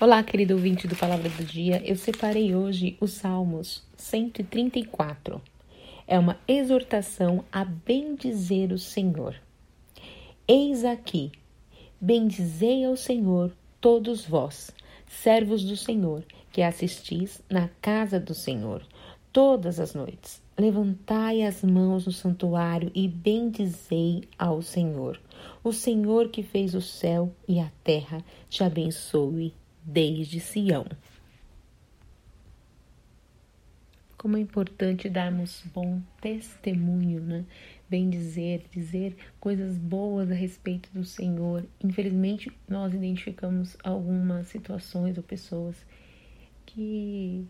Olá, querido ouvinte do Palavra do Dia. Eu separei hoje os Salmos 134. É uma exortação a bendizer o Senhor. Eis aqui, bendizei ao Senhor todos vós, servos do Senhor, que assistis na casa do Senhor todas as noites. Levantai as mãos no santuário e bendizei ao Senhor. O Senhor que fez o céu e a terra te abençoe desde Sião. Como é importante darmos bom testemunho, né? Bem dizer, dizer coisas boas a respeito do Senhor. Infelizmente, nós identificamos algumas situações ou pessoas que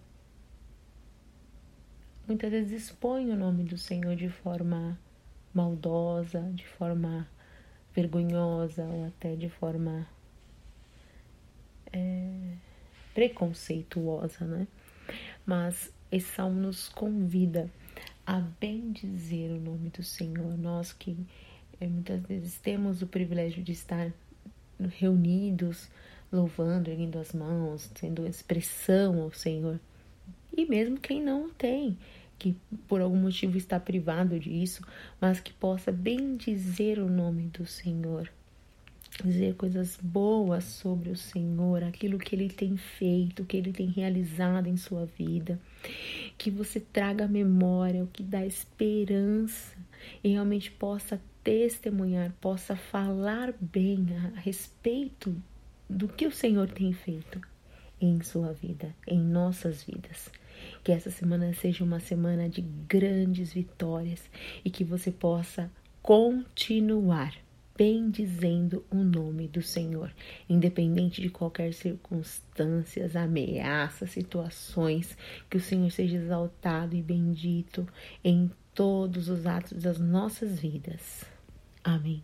muitas vezes expõem o nome do Senhor de forma maldosa, de forma vergonhosa ou até de forma é, preconceituosa, né? Mas esse salmo nos convida a bem dizer o nome do Senhor. Nós que é, muitas vezes temos o privilégio de estar reunidos, louvando, erguendo as mãos, tendo expressão ao Senhor. E mesmo quem não tem, que por algum motivo está privado disso, mas que possa bem dizer o nome do Senhor dizer coisas boas sobre o Senhor, aquilo que Ele tem feito, que Ele tem realizado em sua vida, que você traga memória o que dá esperança e realmente possa testemunhar, possa falar bem a respeito do que o Senhor tem feito em sua vida, em nossas vidas. Que essa semana seja uma semana de grandes vitórias e que você possa continuar bendizendo o nome do Senhor, independente de qualquer circunstâncias, ameaças, situações, que o Senhor seja exaltado e bendito em todos os atos das nossas vidas. Amém.